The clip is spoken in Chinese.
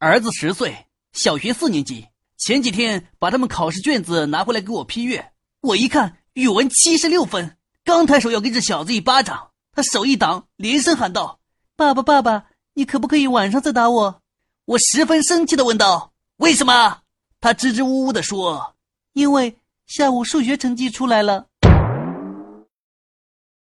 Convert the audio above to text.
儿子十岁小学四年级。前几天把他们考试卷子拿回来给我批阅我一看语文七十六分刚抬手要给这小子一巴掌他手一挡连声喊道爸爸爸爸你可不可以晚上再打我？我十分生气的问道为什么？他支支吾吾的说因为下午数学成绩出来了